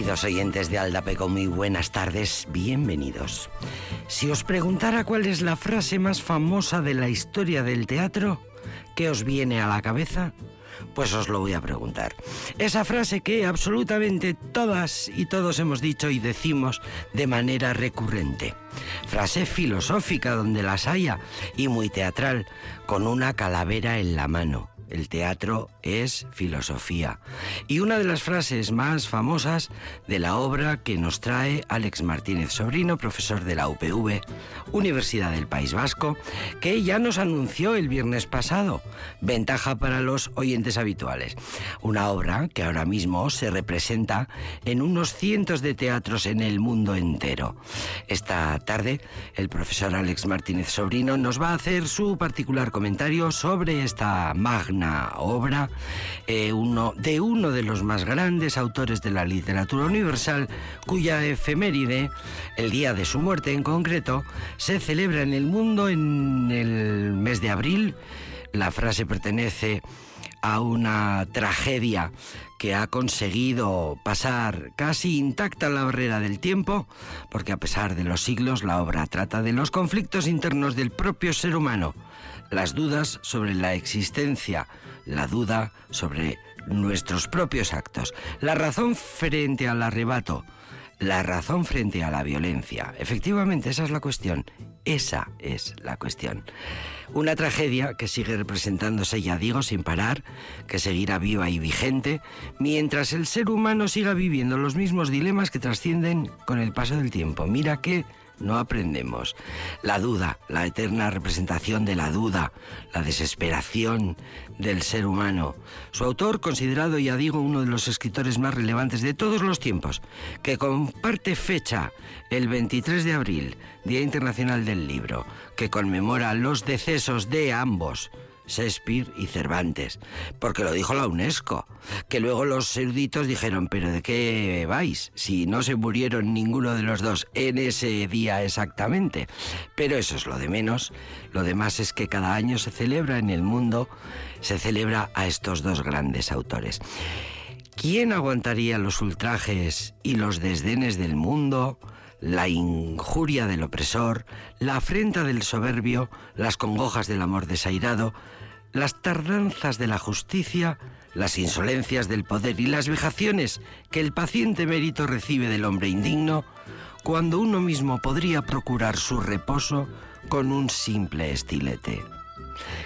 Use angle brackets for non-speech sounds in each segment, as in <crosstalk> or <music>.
Queridos oyentes de Aldapeco, muy buenas tardes, bienvenidos. Si os preguntara cuál es la frase más famosa de la historia del teatro, ¿qué os viene a la cabeza? Pues os lo voy a preguntar. Esa frase que absolutamente todas y todos hemos dicho y decimos de manera recurrente. Frase filosófica donde las haya y muy teatral, con una calavera en la mano. El teatro es filosofía. Y una de las frases más famosas de la obra que nos trae Alex Martínez Sobrino, profesor de la UPV, Universidad del País Vasco, que ya nos anunció el viernes pasado. Ventaja para los oyentes habituales. Una obra que ahora mismo se representa en unos cientos de teatros en el mundo entero. Esta tarde, el profesor Alex Martínez Sobrino nos va a hacer su particular comentario sobre esta magna obra eh, uno, de uno de los más grandes autores de la literatura universal, cuya efeméride, el día de su muerte en concreto, se celebra en el mundo en el mes de abril. La frase pertenece a una tragedia que ha conseguido pasar casi intacta la barrera del tiempo, porque a pesar de los siglos la obra trata de los conflictos internos del propio ser humano, las dudas sobre la existencia, la duda sobre nuestros propios actos, la razón frente al arrebato, la razón frente a la violencia. Efectivamente, esa es la cuestión. Esa es la cuestión. Una tragedia que sigue representándose, ya digo, sin parar, que seguirá viva y vigente, mientras el ser humano siga viviendo los mismos dilemas que trascienden con el paso del tiempo. Mira que no aprendemos. La duda, la eterna representación de la duda, la desesperación del ser humano. Su autor, considerado, ya digo, uno de los escritores más relevantes de todos los tiempos, que comparte fecha el 23 de abril, Día Internacional del Libro, que conmemora los decesos de ambos, Shakespeare y Cervantes, porque lo dijo la UNESCO, que luego los eruditos dijeron, pero ¿de qué vais? Si no se murieron ninguno de los dos en ese día exactamente. Pero eso es lo de menos, lo demás es que cada año se celebra en el mundo, se celebra a estos dos grandes autores. ¿Quién aguantaría los ultrajes y los desdenes del mundo? la injuria del opresor, la afrenta del soberbio, las congojas del amor desairado, las tardanzas de la justicia, las insolencias del poder y las vejaciones que el paciente mérito recibe del hombre indigno, cuando uno mismo podría procurar su reposo con un simple estilete.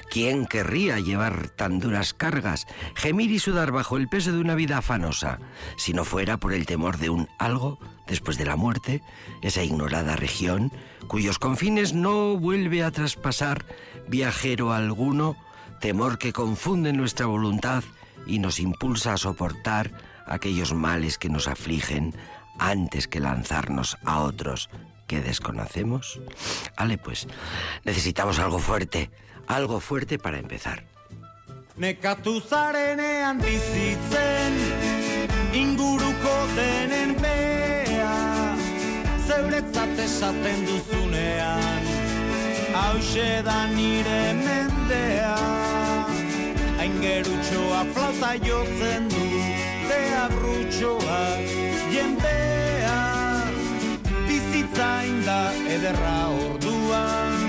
¿Quién querría llevar tan duras cargas, gemir y sudar bajo el peso de una vida afanosa, si no fuera por el temor de un algo después de la muerte, esa ignorada región, cuyos confines no vuelve a traspasar viajero alguno temor que confunde nuestra voluntad y nos impulsa a soportar aquellos males que nos afligen antes que lanzarnos a otros que desconocemos? Ale, pues, necesitamos algo fuerte, algo fuerte para empezar. Bea hause da nire mendea. Aingerutxoa flauta jotzen du Bea brutxoa jendea Bizitza inda ederra orduan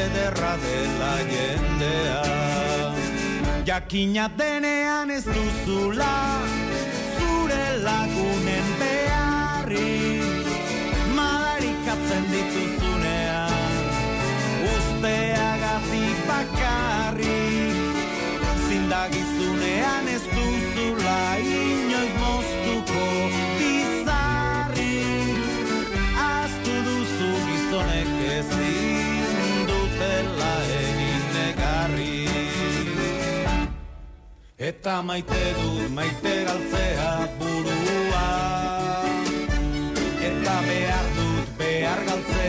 Ederra dela jendea. Jakina denean ez duzula Zure lagunen beharri. Madarikatzen dituzunean Usteagatik bakarrik zindagizunean ez duzula inoiz moztuko bizarri Aztu duzu gizonek ezin dutela egin negarri Eta maite dut maite galtzea burua. Eta behar dut behar galtzea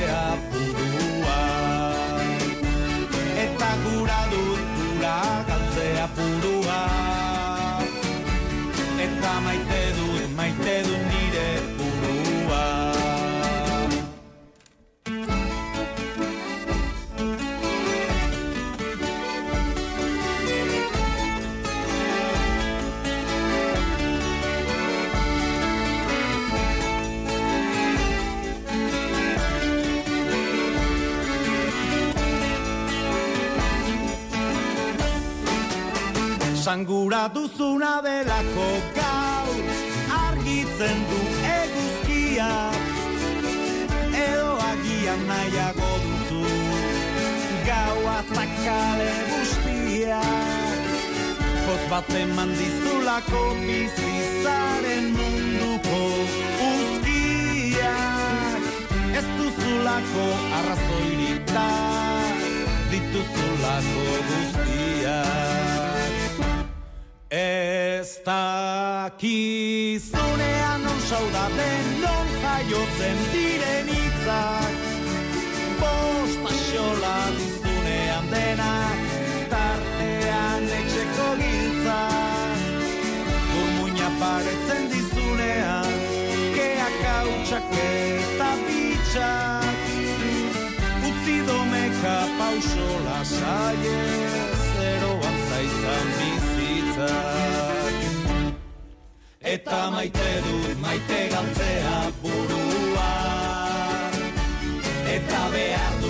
Sangura duzuna delako gau Argitzen du eguzkia. Edo agian nahiago duzu Gau atakale guztia. Koz bat eman dizulako bizizaren munduko uzkiak Ez duzulako arrazoirita dituzulako guztiak Ez dakizunean non saudaten non jaiotzen diren itzak Bosta xola dizunean denak tartean etxeko giltzak. Burmuina paretzen dizunean keak hautsak eta bitxak. Utzi domeka pauso lasaie Eta maite dut maite galtzea burua Eta behar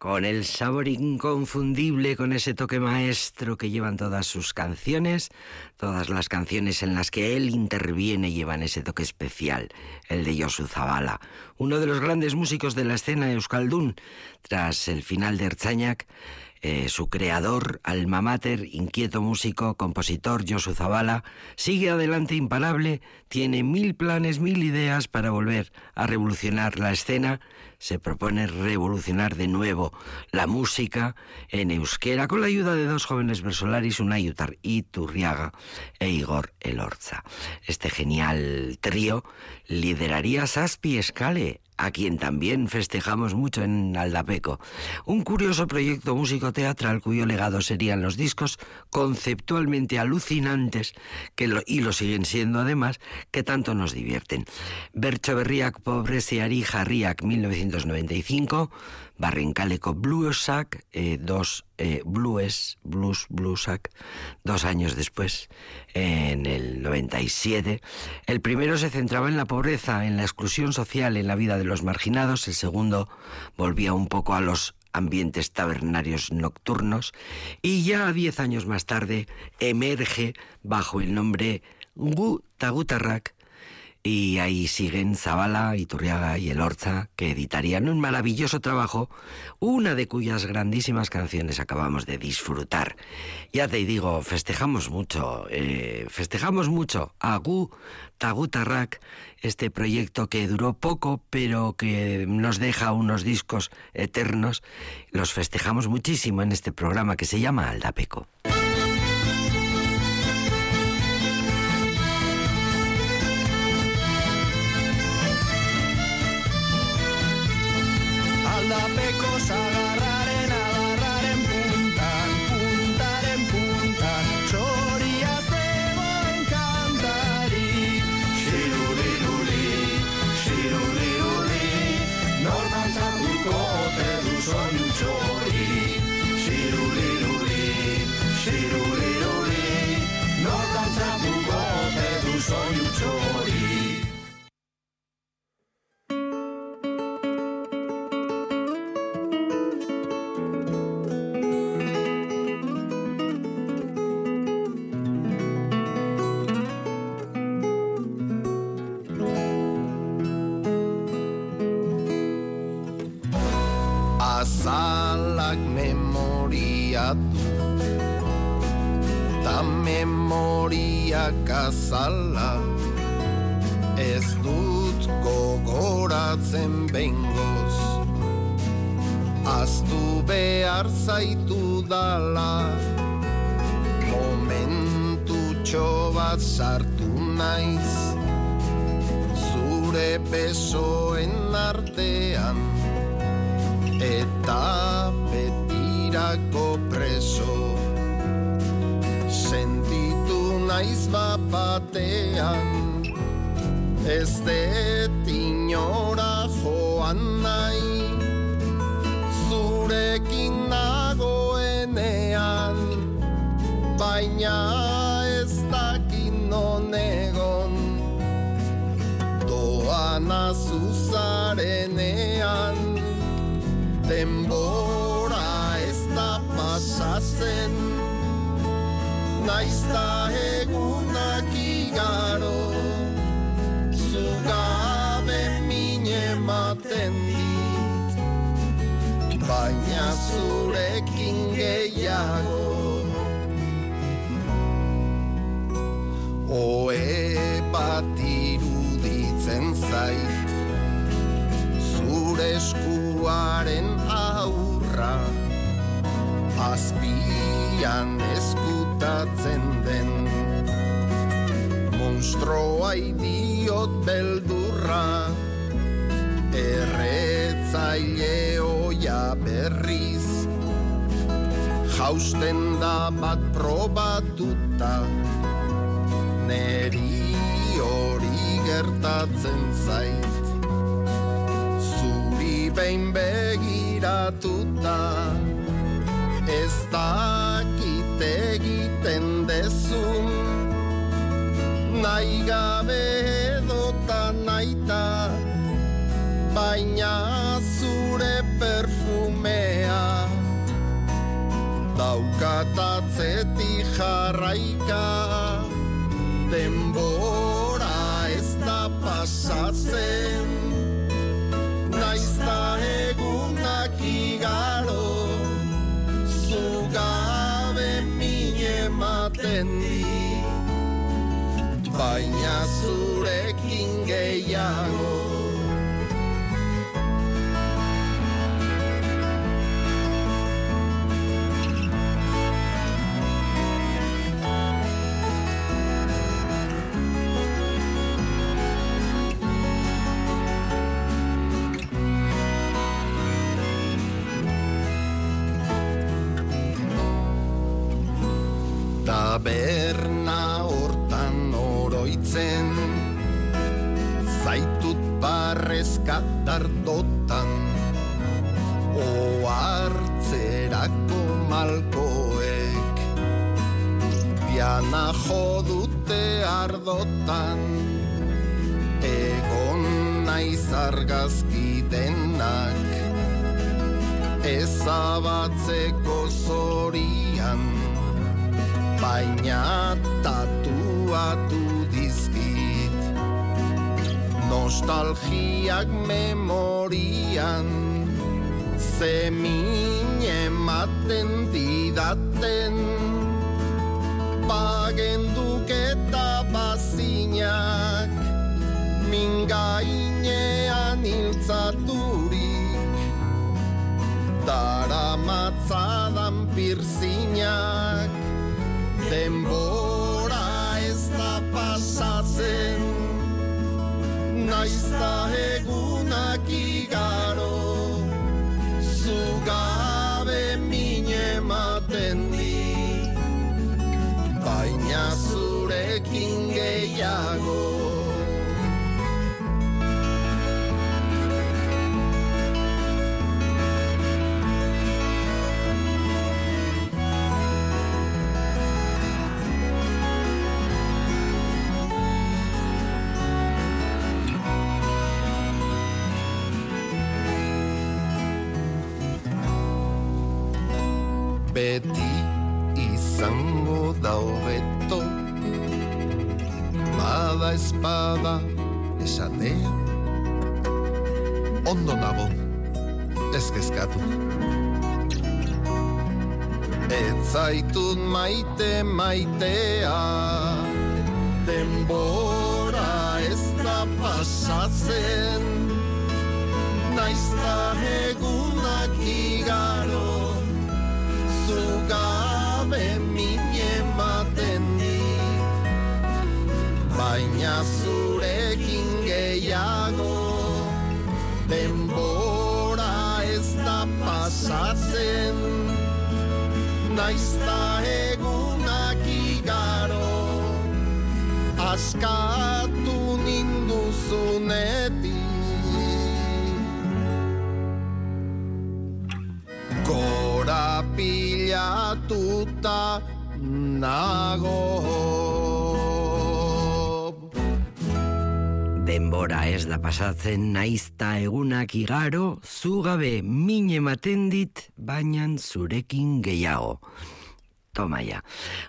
Con el sabor inconfundible, con ese toque maestro que llevan todas sus canciones, todas las canciones en las que él interviene llevan ese toque especial, el de Josu Zabala, uno de los grandes músicos de la escena euskaldun. Tras el final de Ertzainak, eh, su creador, alma mater, inquieto músico, compositor Josu Zabala, sigue adelante imparable, tiene mil planes, mil ideas para volver a revolucionar la escena, se propone revolucionar de nuevo la música en euskera con la ayuda de dos jóvenes versolaris, Unai Utar- Iturriaga e Igor Elorza. Este genial trío lideraría Saspi Escale, a quien también festejamos mucho en Aldapeco. Un curioso proyecto músico-teatral cuyo legado serían los discos conceptualmente alucinantes, que lo- y lo siguen siendo además, que tanto nos divierten. Bercho Berriak Pobreziari Jarriak 1995, Barrincaleco Bluesak, eh, dos eh, Blues, Blues, Bluesak, dos años después, en el 97. El primero se centraba en la pobreza, en la exclusión social, en la vida de los marginados. El segundo volvía un poco a los ambientes tabernarios nocturnos. Y ya diez años más tarde emerge bajo el nombre Gu Tagutarrak y ahí siguen Zabala, Iturriaga y Elorza, que editarían un maravilloso trabajo, una de cuyas grandísimas canciones acabamos de disfrutar. Ya te digo, festejamos mucho, eh, festejamos mucho a Gu Tagutarrak, este proyecto que duró poco, pero que nos deja unos discos eternos. Los festejamos muchísimo en este programa que se llama Aldapeco. Bat sartu naiz Zure besoen artean. Eta betirako preso sentitu naiz bapatean ez det inora joan nahi zurekin nagoenean. Baina doana zuzarenean denbora ez da pasatzen naizta egunak igaro. Zugabe mine maten dit baina zurekin gehiago. Oe Zure eskuaren aurra. Azpian eskutatzen den. Monstroa idiot beldurra. Erretzaile oia berriz. Jausten da bat probatuta. Neri hori gertatzen zait behin begiratuta. Ez dakit egiten dezun. Nahi gabe edota naita Baina zure perfumea Daukatatzetik jarraika. Denbora ez da pasatzen Baina zurekin gehiago barrezkatar dotan Oartzerako malkoek Diana jodute ardotan. Egon naiz argazki denak Ezabatzeko zorian. Baina tatuatu Nostalgiak memorian. Zemin ematen didaten Bagenduk eta bazinak mingainean iltzaturik Dara matzadan pirzinak denbora Naizta egunak espada esatea Ondo nago, ez kezkatu. Ez maite maitea. Denbora ez da pasatzen. Naizta egunak igaro zugabe Baina zurekin gehiago Denbora ez da pasatzen. Naizta egunak igaro Askatu ninduzunetik. Gora pilatuta nago Denbora ez da pasatzen naizta egunak igaro, zugabe min ematen dit, baina zurekin. Toma ya.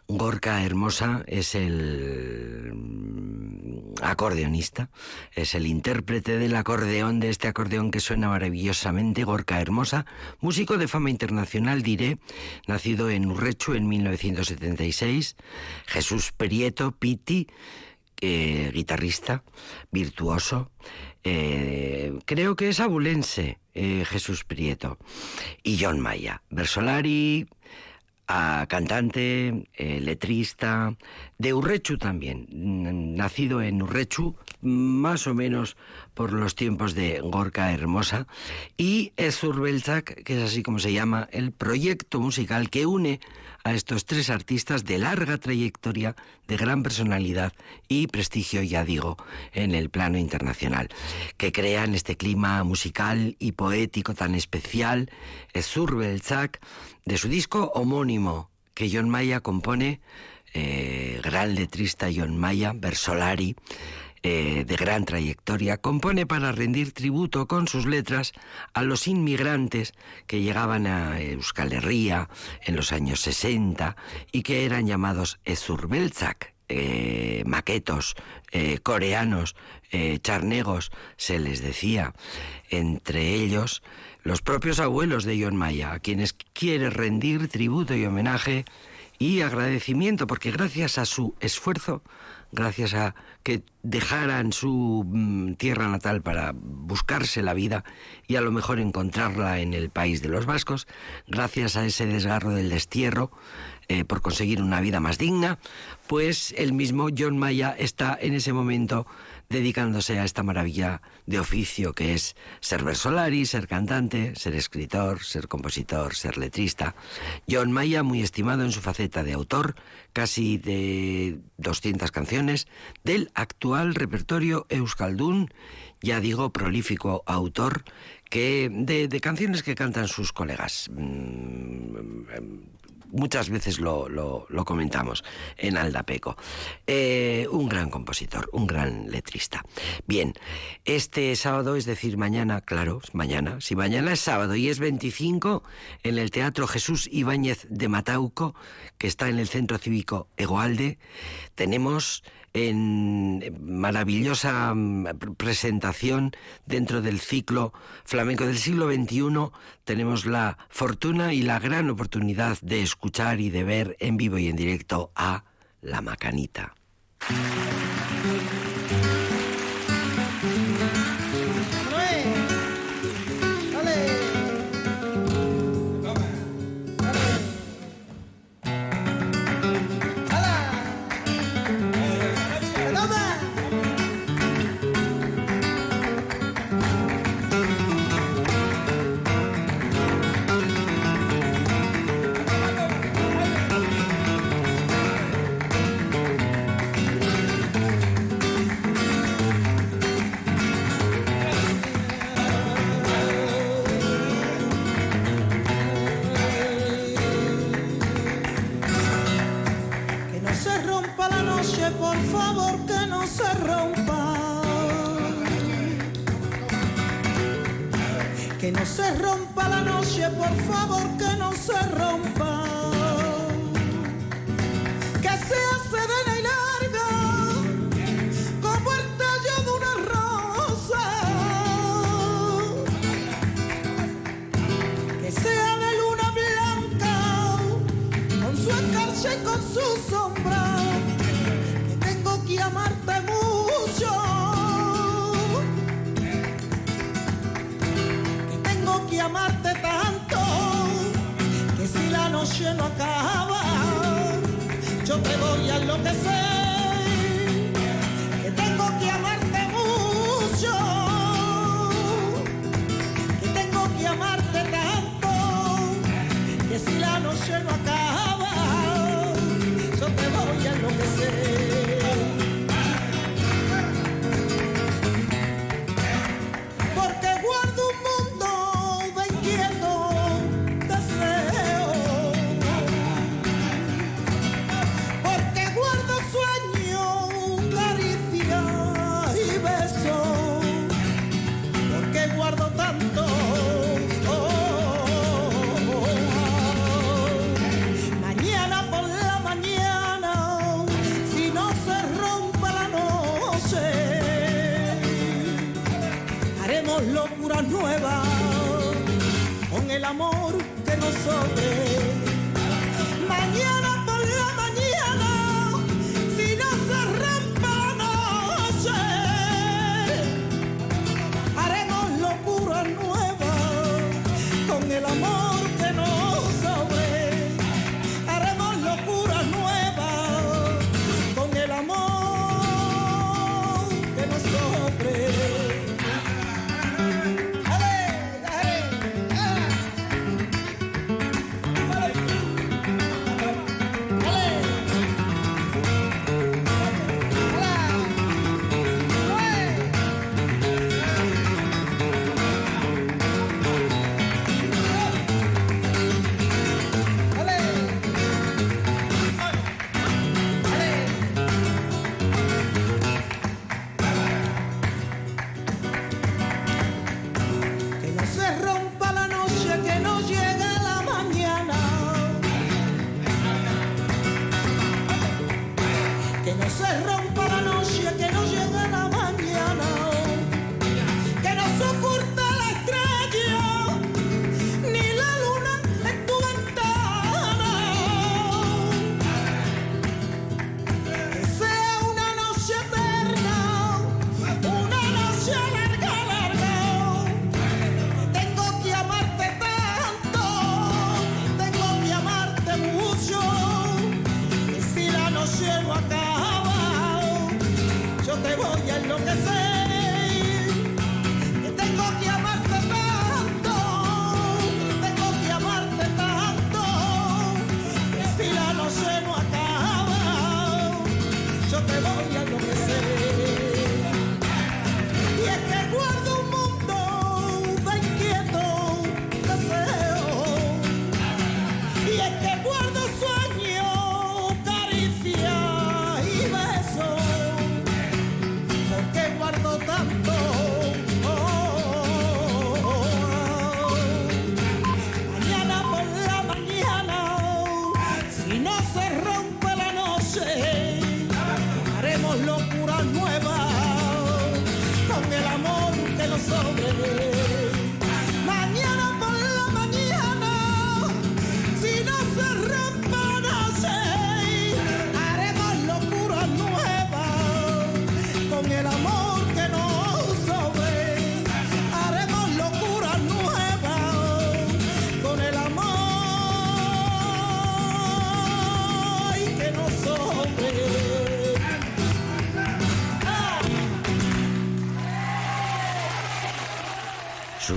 Gorka Hermosa es el mm, acordeonista, es el intérprete del acordeón, de este acordeón que suena maravillosamente, Gorka Hermosa, músico de fama internacional, diré, nacido en Urrechu en 1976, Jesús Prieto, Piti, eh, guitarrista, virtuoso, eh, creo que es abulense, eh, Jesús Prieto, y John Maya, Versolari, a cantante, letrista, de Urrechu también, nacido en Urrechu, más o menos por los tiempos de Gorka Hermosa, y Ezurbeltzak, que es así como se llama el proyecto musical que une a estos tres artistas de larga trayectoria, de gran personalidad y prestigio, ya digo, en el plano internacional, que crean este clima musical y poético tan especial, Ezurbeltzak, de su disco homónimo que John Maya compone, eh, gran letrista John Maya, Versolari, eh, de gran trayectoria, compone para rendir tributo con sus letras a los inmigrantes que llegaban a Euskal Herria en los años 60 y que eran llamados Ezurbeltzak, eh, maquetos, eh, coreanos, charnegos, se les decía, entre ellos los propios abuelos de John Maya, a quienes quiere rendir tributo y homenaje y agradecimiento, porque gracias a su esfuerzo, gracias a que dejaran su mm, tierra natal para buscarse la vida y a lo mejor encontrarla en el país de los vascos, gracias a ese desgarro del destierro, eh, por conseguir una vida más digna, pues el mismo John Maya está en ese momento dedicándose a esta maravilla de oficio que es ser versolari, ser cantante, ser escritor, ser compositor, ser letrista. John Maya, muy estimado en su faceta de autor, casi de 200 canciones, del actual repertorio Euskaldun, ya digo, prolífico autor que de, de canciones que cantan sus colegas. Muchas veces lo, lo, lo, comentamos en Aldapeco. Eh, un gran compositor, un gran letrista. Bien, este sábado, es decir, mañana, claro, mañana, si mañana es sábado y es 25, en el Teatro Jesús Ibáñez de Matauco, que está en el Centro Cívico Egoalde, tenemos en maravillosa presentación dentro del ciclo flamenco del siglo XXI tenemos la fortuna y la gran oportunidad de escuchar y de ver en vivo y en directo a La Macanita.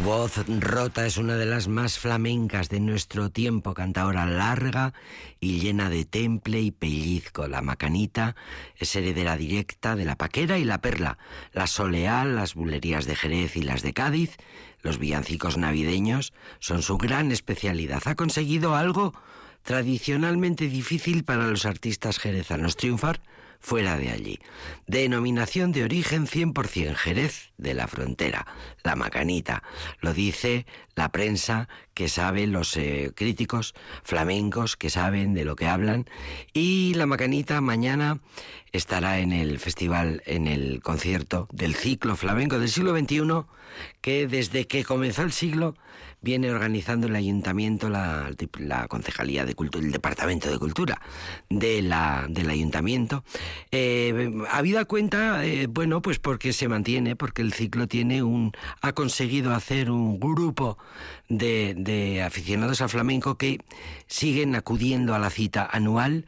Voz rota es una de las más flamencas de nuestro tiempo, cantadora larga y llena de temple y pellizco. La macanita es heredera directa de la paquera y la perla, la soleal, las bulerías de Jerez y las de Cádiz. Los villancicos navideños son su gran especialidad. Ha conseguido algo tradicionalmente difícil para los artistas jerezanos, triunfar fuera de allí. Denominación de origen 100% Jerez de la Frontera, la Macanita. Lo dice la prensa que sabe, los eh, críticos flamencos que saben de lo que hablan. Y la Macanita mañana estará en el festival, en el concierto del ciclo flamenco del siglo XXI, que desde que comenzó el siglo viene organizando el ayuntamiento, la, la concejalía de cultura, el departamento de cultura de la, del ayuntamiento. Eh, habida cuenta, eh, bueno, pues porque se mantiene, porque el ciclo tiene un, ha conseguido hacer un grupo de, de aficionados al flamenco que siguen acudiendo a la cita anual.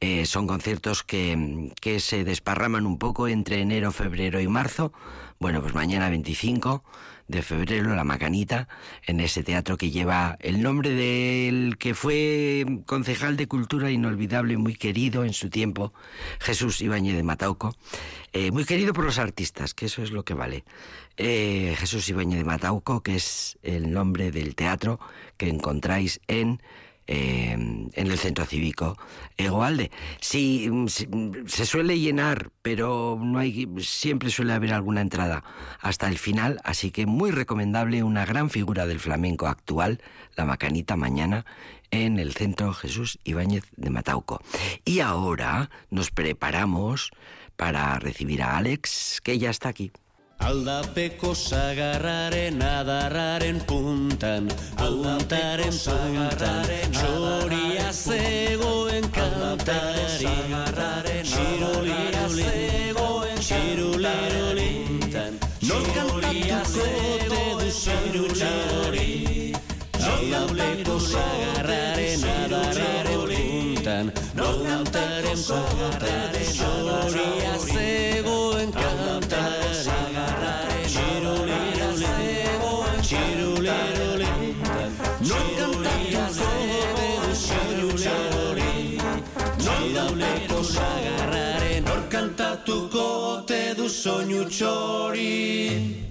Eh, son conciertos que, que se desparraman un poco entre enero, febrero y marzo. Bueno, pues mañana 25 de febrero, La Macanita, en ese teatro que lleva el nombre del que fue concejal de cultura inolvidable, muy querido en su tiempo, Jesús Ibáñez de Matauco, eh, muy querido por los artistas, que eso es lo que vale. Eh, Jesús Ibáñez de Matauco, que es el nombre del teatro que encontráis en eh, en el centro cívico Egoalde. Sí, sí, se suele llenar, pero no hay, siempre suele haber alguna entrada hasta el final, así que muy recomendable una gran figura del flamenco actual, la Macanita mañana en el centro Jesús Ibáñez de Matauco. Y ahora nos preparamos para recibir a Alex, que ya está aquí. Aldapeko sagarraren adarraren puntan Puntaren puntan. Txoria zegoen kantari. Txirulia zegoen Txiruliruli Nor kantatuko ote du txirulari Aldapeko sagarraren adarraren puntan Puntaren puntan Txoria zegoen soinu txori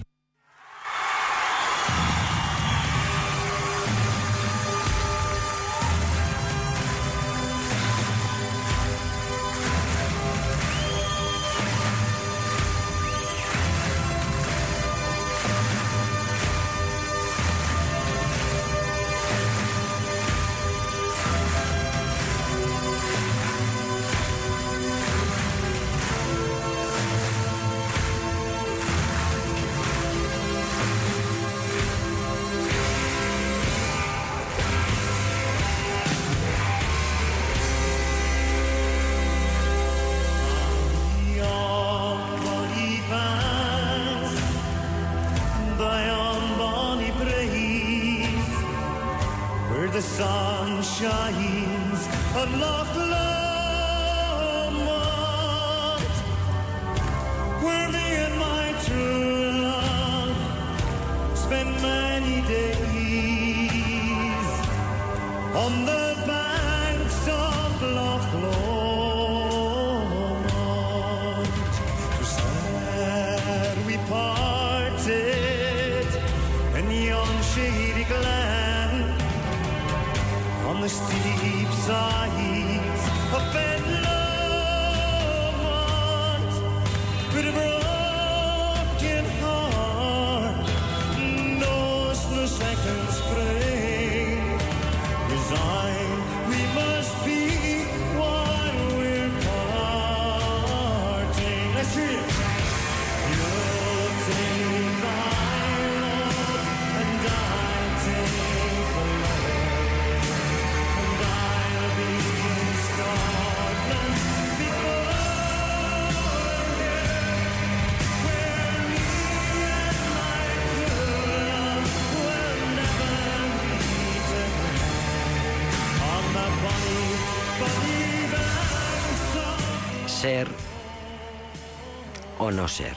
o no ser.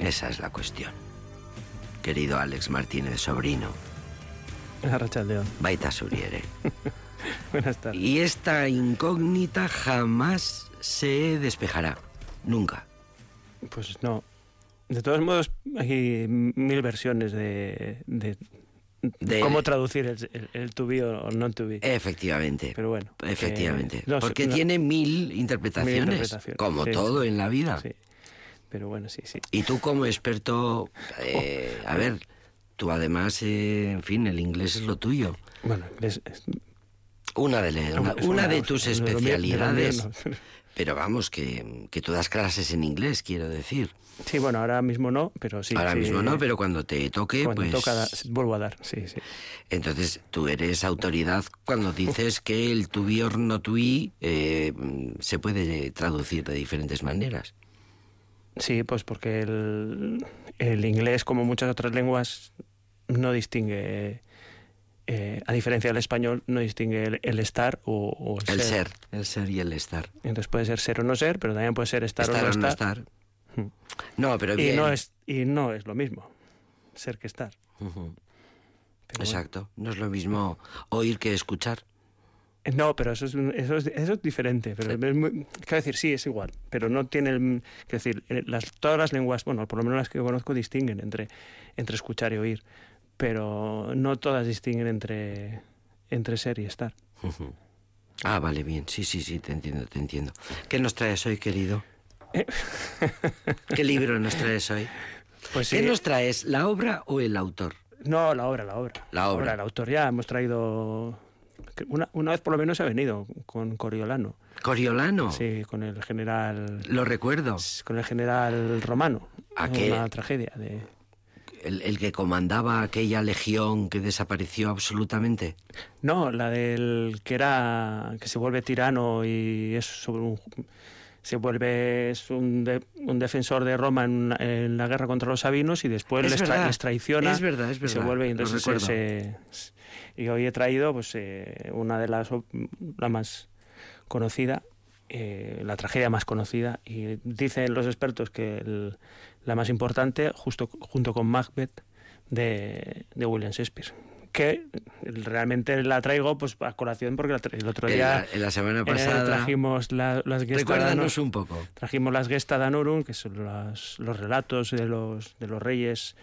Esa es la cuestión. Querido Alex Martínez, sobrino, Arrachaldeón. baita suriere. <laughs> Buenas tardes. Y esta incógnita jamás se despejará. Nunca. Pues no. De todos modos, hay mil versiones de, de, De- cómo traducir el, el, el to be o non to be. Efectivamente. Pero bueno. Efectivamente. eh, no, Porque no, tiene mil interpretaciones, Mil interpretaciones, como sí. todo en la vida. Sí. Pero bueno, sí, sí. Y tú como experto, eh, a ver, tú además, eh, en fin, el inglés es lo tuyo. Bueno, es, es- Una de, le- una, es una una- de tus especialidades. no. <laughs> Pero vamos, que, que tú das clases en inglés, quiero decir. Sí, bueno, ahora mismo no, pero sí. Ahora sí. mismo no, pero cuando te toque, Cuando pues... toca, vuelvo a dar, sí, sí. Entonces tú eres autoridad cuando dices que el to be or not to be eh, se puede traducir de diferentes maneras. Sí, pues porque el, el inglés, como muchas otras lenguas, no distingue, eh, a diferencia del español, no distingue el, el estar o, o el, El ser, el ser y el estar. Entonces puede ser ser o no ser, pero también puede ser estar, estar o no o no estar. estar. Hmm. No, pero Y bien. no, es, y no es lo mismo ser que estar. Bueno. Exacto. No es lo mismo oír que escuchar. Eh, <laughs> No, pero eso es, eso es, eso es diferente. Pero es muy- quiero decir, sí, es igual. Pero no tiene el. Quiero decir, eh, las, todas las lenguas, bueno, por lo menos las que yo conozco, distinguen entre, entre escuchar y oír. Pero no todas distinguen entre, entre ser y estar. <laughs> Ah, vale, bien. Sí, sí, sí, te entiendo, te entiendo. ¿Qué nos traes hoy, querido? <laughs> ¿Qué libro nos traes hoy? Pues ¿Qué nos traes, la obra o el autor? No, la obra, la obra. La obra. El autor ya hemos traído. Una, una vez por lo menos ha venido con Coriolano. Coriolano. Sí, con el general. Lo recuerdo. Con el general romano. Aquel- una tragedia. De... el, el que comandaba aquella legión que desapareció absolutamente. No, la del que era que se vuelve tirano y es sobre un se vuelve es un, de- un defensor de Roma en, la guerra contra los sabinos y después Es les, tra- verdad, les traiciona es verdad, es y se verdad, vuelve y entonces se- se- y hoy he traído pues eh, una de las la más conocida eh, la tragedia más conocida y dicen los expertos que el- la más importante justo junto con Macbeth de, de William Shakespeare que realmente la traigo pues a colación porque el otro En día la, en la semana eh, pasada. trajimos la- las Dano- un poco. trajimos las Gesta Danorum, que son las- los relatos de los, de los reyes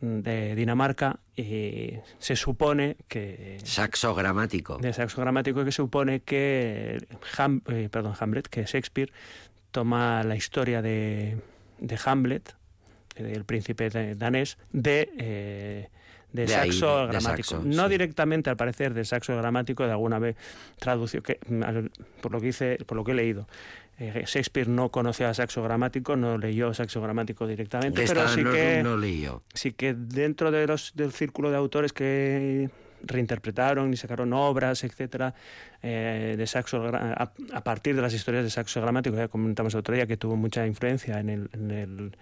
de Dinamarca, y se supone que Saxo gramático. de saxo gramático que se supone que Ham- eh, perdón, Hamlet, que Shakespeare toma la historia de, de Hamlet, eh, del príncipe danés, de, eh, de, De ahí, saxo de- gramático. saxo, no sí. directamente, al parecer, de saxo gramático, de alguna vez traducción, que, por, lo que hice, por lo que he leído. Eh, Shakespeare no conocía saxo gramático, no leyó saxo gramático directamente, pero sí que no sí que dentro de los, del círculo de autores que reinterpretaron y sacaron obras, etcétera, eh, de saxo a, a partir de las historias de saxo gramático, ya comentamos otro día que tuvo mucha influencia en el, en el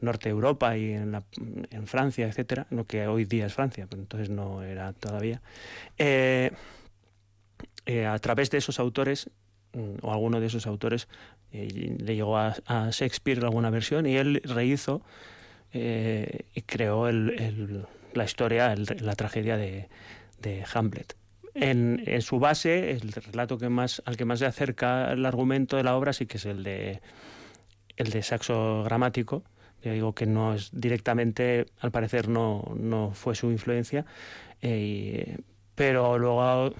norte de Europa y en, la, en Francia, etcétera, lo que hoy día es Francia, pero entonces no era todavía. Eh, eh, a través de esos autores o alguno de esos autores eh, le llegó a, a Shakespeare alguna versión y él rehizo eh, y creó el- la historia, el- la tragedia de, Hamlet. En, en su base, el relato que más, al que más se acerca el argumento de la obra sí que es el de, el de saxo gramático. Yo digo que no es directamente, al parecer no, no fue su influencia, eh, pero luego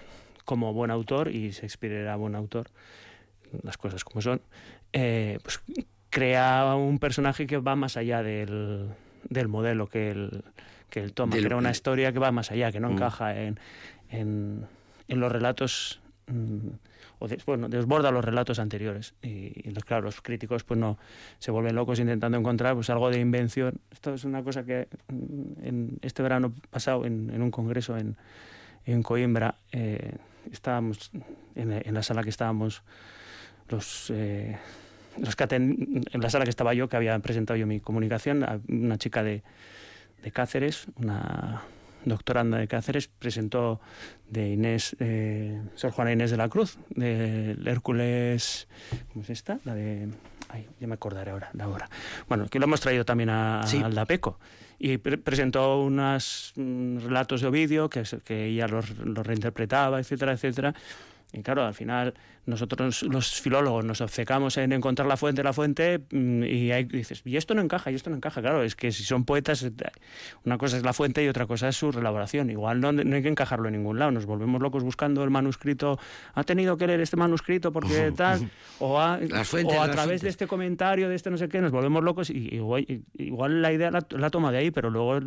como buen autor, y Shakespeare era buen autor, las cosas como son, eh, pues crea un personaje que va más allá del, del modelo que él, que él toma, Del- crea una historia que va más allá, que no Mm. encaja en, en, en los relatos, mm, o des- bueno, desborda los relatos anteriores. Y, y los- claro, los críticos pues no se vuelven locos intentando encontrar pues algo de invención. Esto es una cosa que mm, en este verano pasado en, en un congreso en, en Coimbra eh, estábamos en, la sala que estábamos los eh, los que aten- en la sala que estaba yo que había presentado yo mi comunicación una chica de, de Cáceres una doctoranda de Cáceres presentó de Inés eh, Sor Juana Inés de la Cruz del Hércules ¿cómo es esta? la de ay, ya me acordaré ahora de ahora bueno que lo hemos traído también a, Sí. al Dapeco y pre- presentó unos relatos de Ovidio que, que ella los, los reinterpretaba, etcétera, etcétera. Y claro, al final nosotros los filólogos nos obcecamos en encontrar la fuente, la fuente, mm, y ahí dices, y esto no encaja, y esto no encaja. Claro, es que si son poetas, eh, una cosa es la fuente y otra cosa es su relaboración. Igual no, no hay que encajarlo en ningún lado. Nos volvemos locos buscando el manuscrito. Ha tenido que leer este manuscrito porque <laughs> tal, o, a, fuentes, o a través fuentes. de este comentario, de este no sé qué, nos volvemos locos y igual, igual la idea la, la toma de ahí, pero luego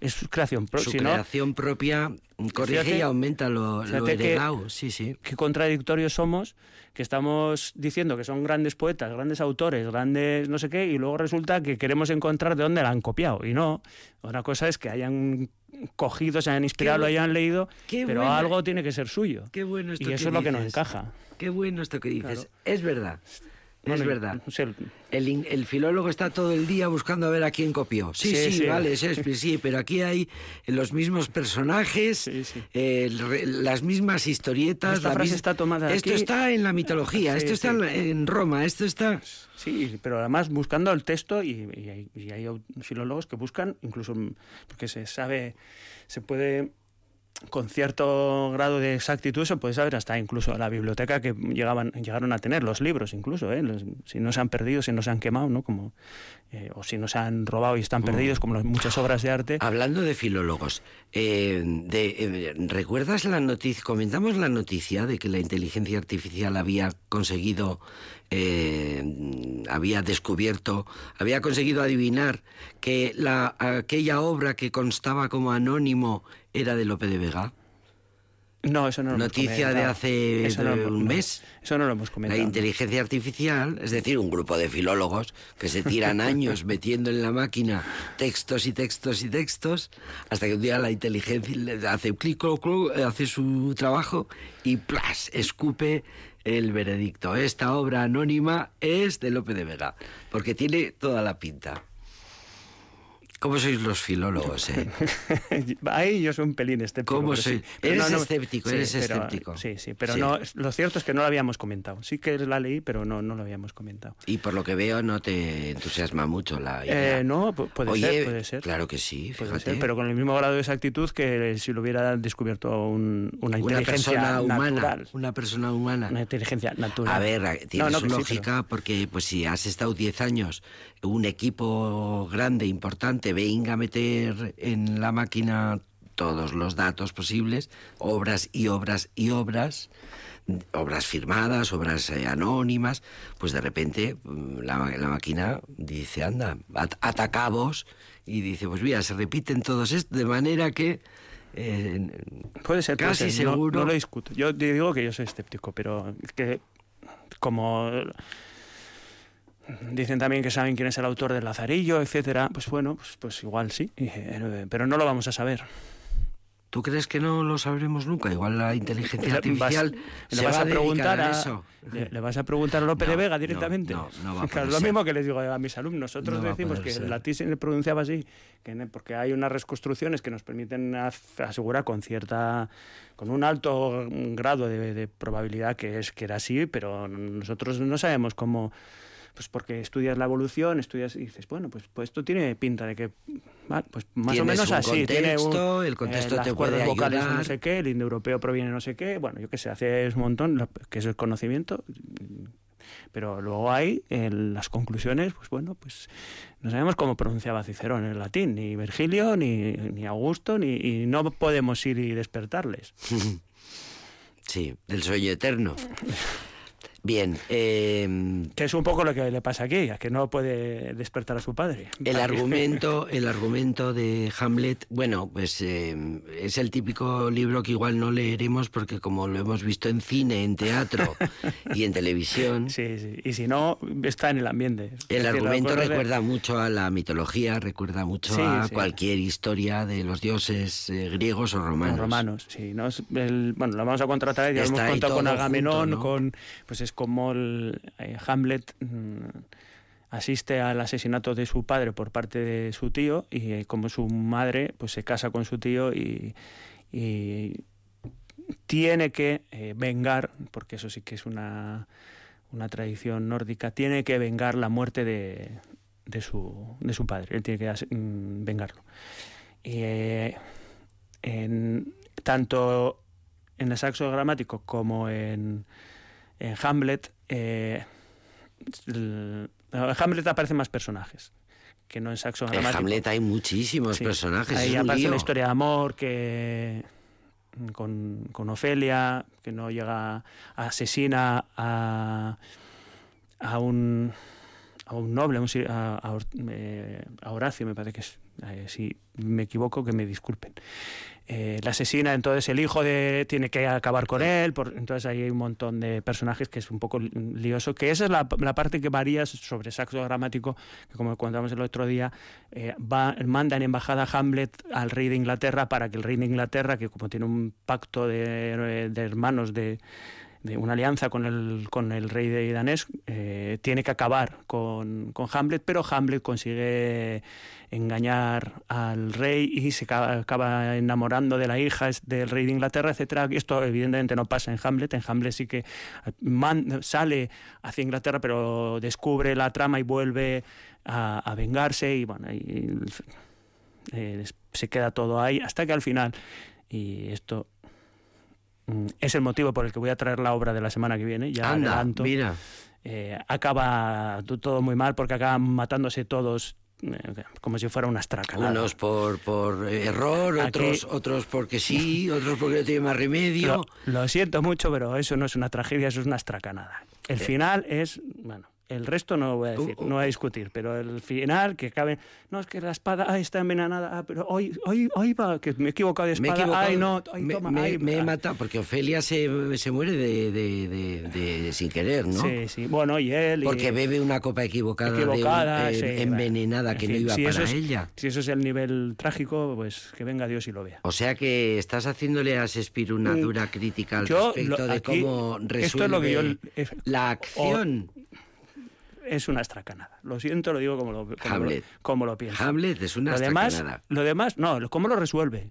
es su creación propia. Su Si no, creación propia corrige Fíjate- y aumenta lo, lo que- heredado. Sí, sí. qué contradictorios somos, que estamos diciendo que son grandes poetas, grandes autores, grandes no sé qué, y luego resulta que queremos encontrar de dónde la han copiado. Y no, una cosa es que hayan cogido, se hayan inspirado, Qué lo hayan leído, pero buena- algo tiene que ser suyo. Qué bueno esto Y eso es lo que no dices. encaja. Qué bueno esto que dices. Es verdad. Es Bueno, verdad. no sé, El, el filólogo está todo el día buscando a ver a quién copió. Sí, sí, Sí, sí. vale, Shakespeare, sí, pero aquí hay los mismos personajes, Sí, eh, las mismas historietas. Esta la frase está tomada Esto aquí. está en la mitología, esto está en Roma, esto está... Sí, pero además buscando el texto y, y hay, y hay au- filólogos que buscan, incluso porque se sabe, se puede con cierto grado de exactitud se puede saber hasta incluso la biblioteca que llegaban llegaron a tener los libros incluso ¿eh? Si no se han perdido si no se han quemado no como eh, o si no se han robado y están perdidos como muchas obras de arte Hablando de filólogos, eh, de, eh, ¿recuerdas la noticia? Comentamos la noticia de que la inteligencia artificial había conseguido, eh, había descubierto, había conseguido adivinar que la, aquella obra que constaba como anónimo era de Lope de Vega. No, eso no lo hemos Noticia de hace Eso no hemos- un no, mes. Eso no lo hemos La comentado. inteligencia artificial, es decir, un grupo de filólogos que se tiran <laughs> años metiendo en la máquina textos y textos y textos, hasta que un día la inteligencia hace clic, hace su trabajo y ¡plas! escupe el veredicto. Esta obra anónima es de Lope de Vega, porque tiene toda la pinta. ¿Cómo sois los filólogos, eh? <laughs> Ahí yo soy un pelín escéptico. ¿Cómo pero soy? sí. Pero Eres escéptico, eres pero- escéptico. Sí, sí, pero Sí. no, lo cierto es que no lo habíamos comentado. Sí que la leí, pero no, no lo habíamos comentado. Y por lo que veo no te entusiasma mucho la idea. Eh, no, pu- puede Oye, ser, puede ser. Claro que sí, fíjate. ser, pero con el mismo grado de exactitud que si lo hubiera descubierto un- una una inteligencia persona humana, natural. una persona humana. Una inteligencia natural. A ver, tiene No, no, su que sí, lógica porque pues si has estado 10 años, un equipo grande, importante, venga a meter en la máquina todos los datos posibles, obras y obras y obras, obras firmadas, obras eh, anónimas, pues de repente mm, la, la máquina dice, anda, at- atacabos, y dice, pues mira, se repiten todos estos, de manera que... eh, Puede ser, puede Casi no- seguro. No, lo discuto. Yo digo que yo soy escéptico, pero que como dicen también que saben quién es el autor del Lazarillo, etcétera, pues bueno, pues, pues igual sí, eh, pero no lo vamos a saber. ¿Tú crees que no lo sabremos nunca? Igual la inteligencia <laughs> artificial vas- se le vas va a preguntar a a, eso. le, le vas a preguntar a Lope de No, Vega no, directamente. no, no va a <laughs> poder es lo ser. mismo que les digo a mis alumnos. Nosotros decimos que ser. el latín se pronunciaba así, que porque hay unas reconstrucciones que nos permiten asegurar con cierta, con un alto grado de, de probabilidad que es que era así, pero nosotros no sabemos cómo. Pues porque estudias la evolución, estudias y dices, bueno, pues, pues esto tiene pinta de que, vale, pues más o menos un así. tiene un- contexto, el contexto las te puede cuerdas vocales no ayudar. sé qué, el indoeuropeo proviene no sé qué, bueno, yo qué sé, hace un montón, que es el conocimiento, pero luego hay en las conclusiones, pues bueno, pues no sabemos cómo pronunciaba Cicerón en latín, ni Virgilio, ni, ni Augusto, ni, y no podemos ir y despertarles. <laughs> Sí, del sueño eterno. <laughs> Bien, eh, Que es un poco lo que le pasa aquí, que no puede despertar a su padre. el argumento, <laughs> el argumento de Hamlet, bueno, pues eh, es el típico libro que igual no leeremos porque como lo hemos visto en cine, en teatro <laughs> y en televisión, Sí, sí, y si no, está en el ambiente. El decir, argumento cosas de- recuerda mucho a la mitología, recuerda mucho Sí, a sí. cualquier historia de los dioses eh, griegos o romanos. Los romanos, sí. ¿no? Es el- bueno, lo vamos a contratar, ya lo Está hemos contado con Agamenón, junto, ¿no? con, pues es como el, eh, Hamlet mm, asiste al asesinato de su padre por parte de su tío y eh, como su madre pues se casa con su tío y, tiene que eh, vengar, porque eso sí que es una, una tradición nórdica, tiene que vengar la muerte de, de, su, de su padre, él tiene que mm, vengarlo. Y, eh, en, tanto en el saxo gramático como en, en Hamlet, eh, el- en Hamlet aparecen más personajes que no en saxo En. Hamlet hay muchísimos Sí. personajes, Ahí aparece una historia de amor que con, con Ofelia, que no llega, asesina a, a un a un noble, a, a- eh, a Horacio, me parece que es. eh, si me equivoco, que me disculpen. Eh, la asesina, entonces el hijo de tiene que acabar con él, por, entonces ahí hay un montón de personajes que es un poco li- lioso, que esa es la, parte que varía sobre saxo gramático, que como contamos el otro día, eh, va, manda en embajada Hamlet al rey de Inglaterra para que el rey de Inglaterra, que como tiene un pacto de, de hermanos de, de una alianza con el, con el rey de danés, eh, tiene que acabar con, con Hamlet, pero Hamlet consigue engañar al rey y se acaba, enamorando de la hija del rey de Inglaterra, etcétera. Esto evidentemente no pasa en Hamlet. En Hamlet sí que man- sale hacia Inglaterra, pero descubre la trama y vuelve a, a vengarse y bueno, eh, se queda todo ahí hasta que al final y esto es el motivo por el que voy a traer la obra de la semana que viene. Ya Anda, adelanto. mira. Eh, acaba todo muy mal porque acaban matándose todos eh, como si fuera una estracanada. Unos por, por error, Aquí- otros, otros porque sí, <laughs> otros porque no tiene más remedio. Lo, lo siento mucho, pero eso no es una tragedia, eso es una estracanada. El Eh. final es, bueno, El resto no voy a decir, Uh, uh, no voy a discutir, pero el final, que cabe. No, es que la espada ay, está envenenada, ah, pero hoy, hoy, hoy va, que me he equivocado de Me he espada, equivocado, ay, no, ay, me, toma, me- ay, me he ah. matado porque Ofelia se, se muere de, de- de- de- sin querer, ¿no? Sí, sí, bueno, y él. y- Porque bebe una copa equivocada, un- equivocada, eh, sí, envenenada que no iba si para es- ella. Si eso es el nivel trágico, pues que venga Dios y lo vea. O sea que estás haciéndole a Shakespeare una Mm, dura crítica al yo respecto lo- de cómo resuelve esto es lo que yo- es- la acción. Es una estracanada. Lo siento, lo digo como lo, como lo, Hamlet. como lo pienso. Hamlet es una lo demás, estracanada. lo demás, no, cómo lo resuelve.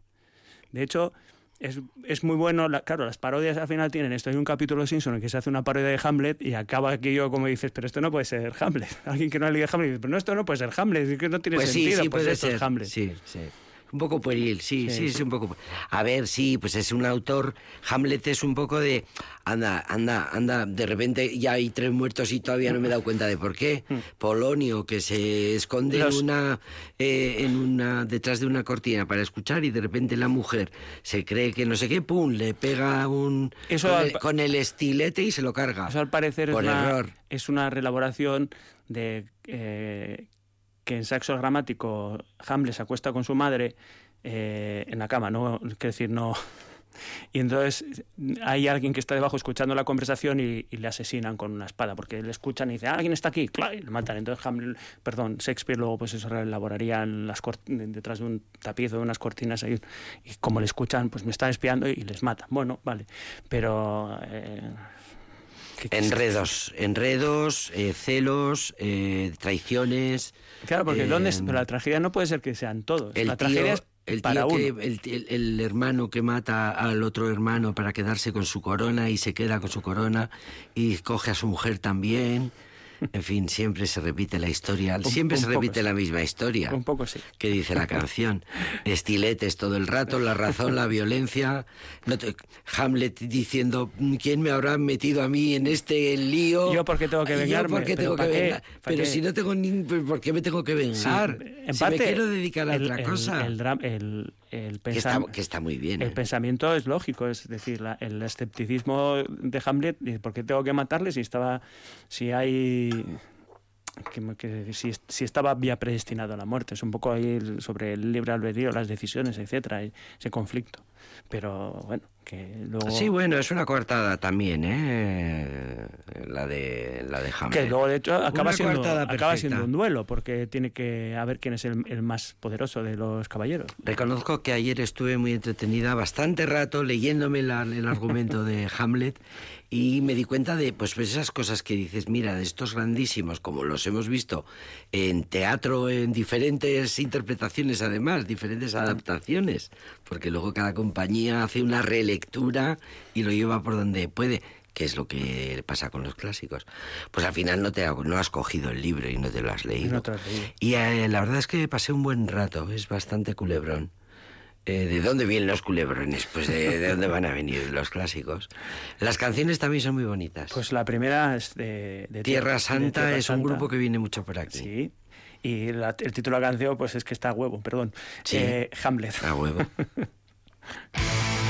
De hecho, es, es muy bueno, la- claro, las parodias al final tienen esto. Hay un capítulo de Simpson en que se hace una parodia de Hamlet y acaba aquello como dices, pero esto no puede ser Hamlet. <laughs> Alguien que no ha leído Hamlet dice, pero no, esto no puede ser Hamlet, es que no tiene Pues sí, sentido. sí pues puede esto es ser. Hamlet. Sí, sí. Un poco pueril, sí, sí, Sí, sí. un poco. A ver, sí, pues es un autor. Hamlet es un poco de. Anda, anda, anda. De repente ya hay tres muertos y todavía no me he dado cuenta de por qué. Polonio, que se esconde Mm. Los- en una, eh, en una, detrás de una cortina para escuchar y de repente la mujer se cree que no sé qué, pum, le pega un. Eso con, al con el estilete y se lo carga. Eso al parecer es Por una, error. es una relaboración de eh, que en saxo gramático Hamlet se acuesta con su madre eh, en la cama, ¿no? Quiero decir, no. <laughs> Y entonces hay alguien que está debajo escuchando la conversación y, le asesinan con una espada, porque le escuchan y dicen, "Ah, ¿alguien está aquí? ¡Claro! Y le matan. Entonces Hamlet, perdón, Shakespeare luego pues eso elaboraría en las cort- detrás de un tapiz o de unas cortinas ahí, y como le escuchan, pues me están espiando y les matan. Bueno, vale. Pero... eh, ¿qué- Enredos, enredos, eh, celos, eh, traiciones. Claro, porque eh, ¿dónde? Pero la tragedia no puede ser que sean todos. El la tío, tragedia es el para tío uno. que, el, el- el hermano que mata al otro hermano para quedarse con su corona y se queda con su corona y coge a su mujer también. En fin, siempre se repite la historia, Un- siempre un se repite sí. la misma historia. Un poco sí. que dice la canción. Estiletes todo el rato, la razón, la violencia. No te- Hamlet diciendo, ¿quién me habrá metido a mí en este lío? ¿Yo por qué tengo que Yo vengarme? por qué ¿Pero tengo que Pero qué? si no tengo ni... ¿Por qué me tengo que Sí, vengar? en si parte, me quiero dedicar a el- otra el- cosa. El, dram- el, el que, está, pensam- que está muy bien. el ¿eh? pensamiento es lógico, es decir, la- el escepticismo de Hamlet, ¿por qué tengo que matarle si estaba, si hay, que, que si, si estaba ya predestinado a la muerte? Es un poco ahí sobre el libre albedrío, las decisiones, etcétera, ese conflicto. Pero bueno, que luego Sí, bueno, es una coartada también, ¿eh? La de, la de Hamlet. que luego de hecho acaba siendo, acaba siendo un duelo porque tiene que a ver quién es el, el más poderoso de los caballeros. Reconozco que ayer estuve muy entretenida, bastante rato leyéndome la- el argumento de <laughs> Hamlet y me di cuenta de pues, pues esas cosas que dices, mira, de estos grandísimos, como los hemos visto en teatro, en diferentes interpretaciones además, diferentes adaptaciones, porque luego cada compañía hace una relectura y lo lleva por donde puede que es lo que pasa con los clásicos. Pues al final no te ha- no has cogido el libro y no te lo has leído. no te lo has leído. Y eh, la verdad es que pasé un buen rato, es bastante culebrón. Eh, ¿De dónde vienen los culebrones? Pues de, de dónde van a venir los clásicos. Las canciones también son muy bonitas. Pues la primera es de, de Tierra de Santa Tierra es un Santa. grupo que viene mucho por aquí. Sí. Y la- el título de la canción, pues es que está a huevo, perdón. Sí. Eh, Hamlet. A huevo. <laughs>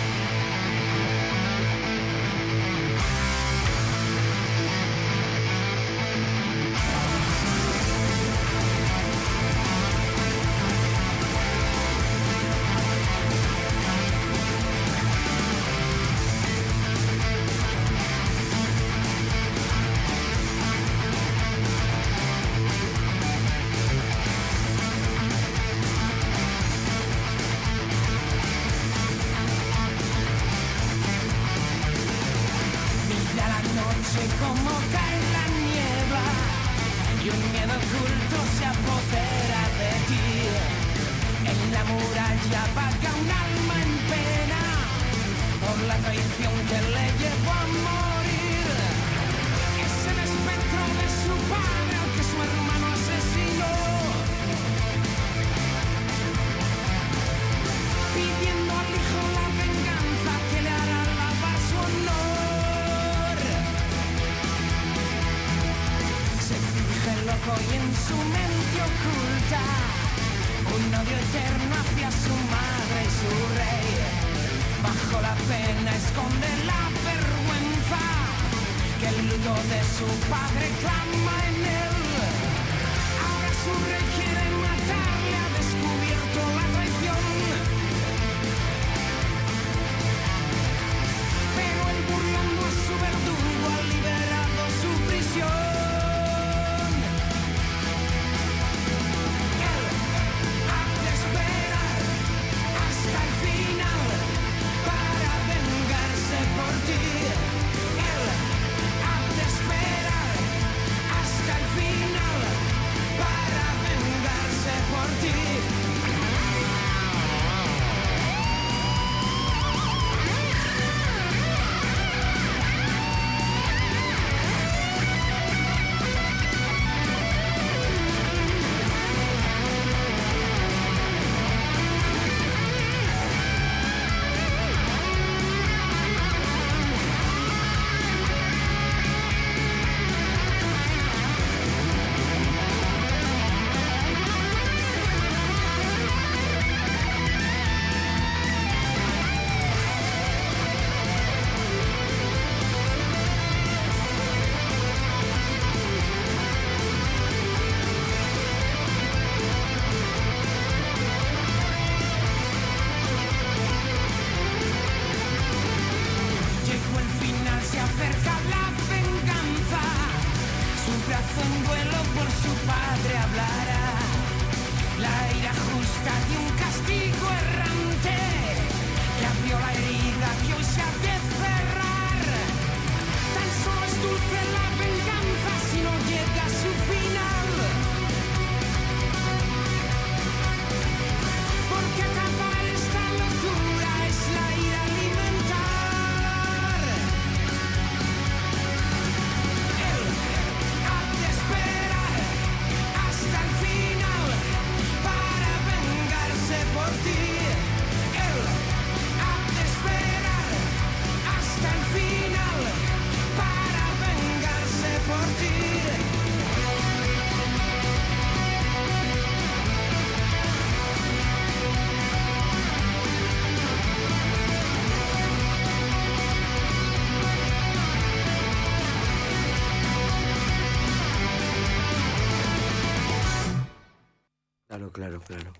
Claro,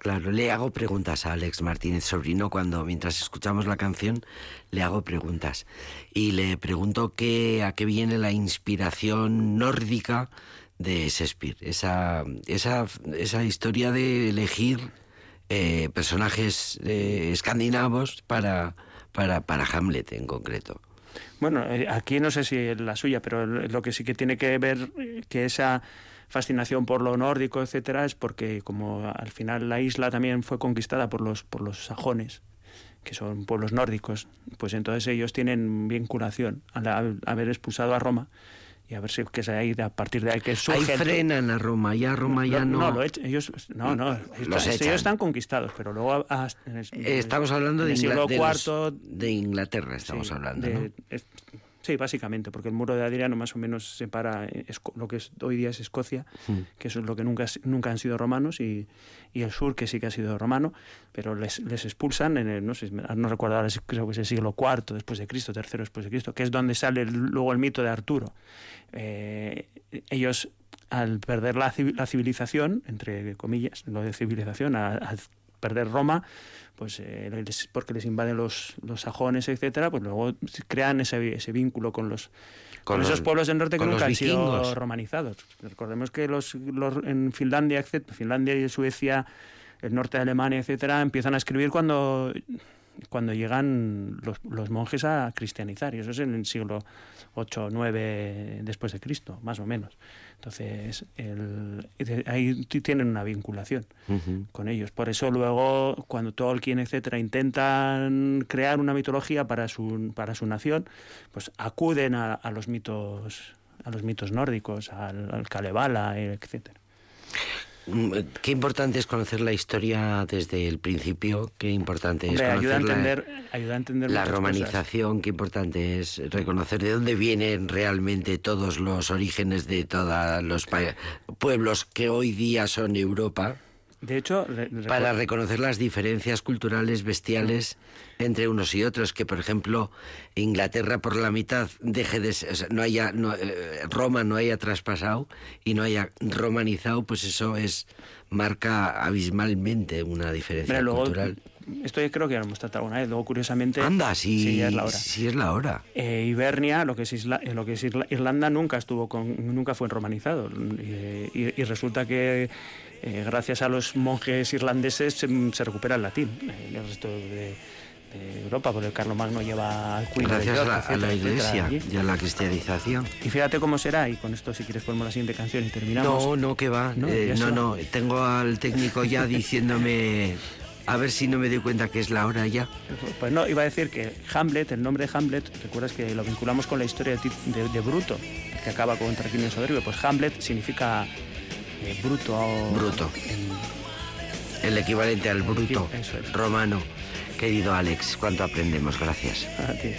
claro, le hago preguntas a Alex Martínez Sobrino cuando mientras escuchamos la canción le hago preguntas. Y le pregunto qué a qué viene la inspiración nórdica de Shakespeare, esa esa esa historia de elegir eh, personajes eh, escandinavos para para para Hamlet en concreto. Bueno, eh, aquí no sé si es la suya, pero lo que sí que tiene que ver que esa fascinación por lo nórdico, etcétera, es porque como al final la isla también fue conquistada por los por los sajones, que son pueblos nórdicos, pues entonces ellos tienen vinculación al, haber expulsado a Roma y a ver si que es ahí de- a partir de ahí que Ahí surge el- frenan a Roma, ya Roma ya no. no, lo echa- ellos no, no, Los ellos echan. están conquistados, pero luego a- Eh, Estamos hablando en de, el Ingla- siglo de los- IV de Inglaterra, estamos Sí, hablando, de- ¿no? es- sí, básicamente, porque el muro de Adriano más o menos separa eh, lo que es, hoy día es Escocia, que eso es lo que nunca, nunca han sido romanos, y, y el sur, que sí que ha sido romano, pero les, les expulsan en el, no sé, no recuerdo ahora, creo que es el siglo IV después de Cristo, tercero después de Cristo, que es donde sale el- luego el mito de Arturo. Eh, ellos, al perder la, civi- la civilización, entre comillas, lo de civilización, a- perder Roma, pues eh, les- porque les invaden los, los sajones, etcétera, pues luego crean ese, ese vínculo con los con, los- esos pueblos del norte que nunca han sido romanizados. Recordemos que los, los- en Finlandia, etcétera, Finlandia y Suecia, el norte de Alemania, etcétera, empiezan a escribir cuando cuando llegan los, los monjes a cristianizar, y eso es en el siglo 8 o 9 después de Cristo, más o menos. Entonces, el- ahí tienen una vinculación con ellos. Por eso luego, cuando Tolkien, etcétera, intentan crear una mitología para su, para su nación, pues acuden a, a los mitos a los mitos nórdicos, al, al Kalevala, etcétera. Mm, Qué importante es conocer la historia desde el principio, qué importante es conocer ayuda a la- entender, ayuda a entender la cosas. romanización, qué importante es reconocer de dónde vienen realmente todos los orígenes de todos los pueblos que hoy día son Europa. De hecho, re- para reconocer las diferencias culturales bestiales entre unos y otros, que por ejemplo Inglaterra por la mitad deje de ser- o sea, no haya no, eh, Roma no haya traspasado y no haya romanizado, pues eso es marca abismalmente una diferencia Mira, luego, cultural. esto yo creo que ya lo hemos tratado una vez. Luego, curiosamente, Anda, sí, sí, ya es la hora. sí es la hora. Eh, Ibernia, lo que es, Isla- eh, lo que es Irla- Irlanda, nunca estuvo con, nunca fue romanizado. Eh, y, y resulta que eh, gracias a los monjes irlandeses se, se recupera el latín. Eh, el resto de, de Europa, porque Carlomagno lleva al de Gracias a la, a la iglesia y a la cristianización. Y fíjate cómo será, y con esto si quieres ponemos la siguiente canción y terminamos. No, no, que va. No, Eh, no, no, tengo al técnico ya diciéndome, a ver si no me doy cuenta que es la hora ya. Pues no, iba a decir que Hamlet, el nombre de Hamlet, recuerdas que lo vinculamos con la historia de, de- de Bruto, que acaba con Tarquinio Soberbio. Pues Hamlet significa eh, bruto. Bruto. El equivalente al bruto Eso es. romano. Querido Alex, cuánto aprendemos, gracias. a ti.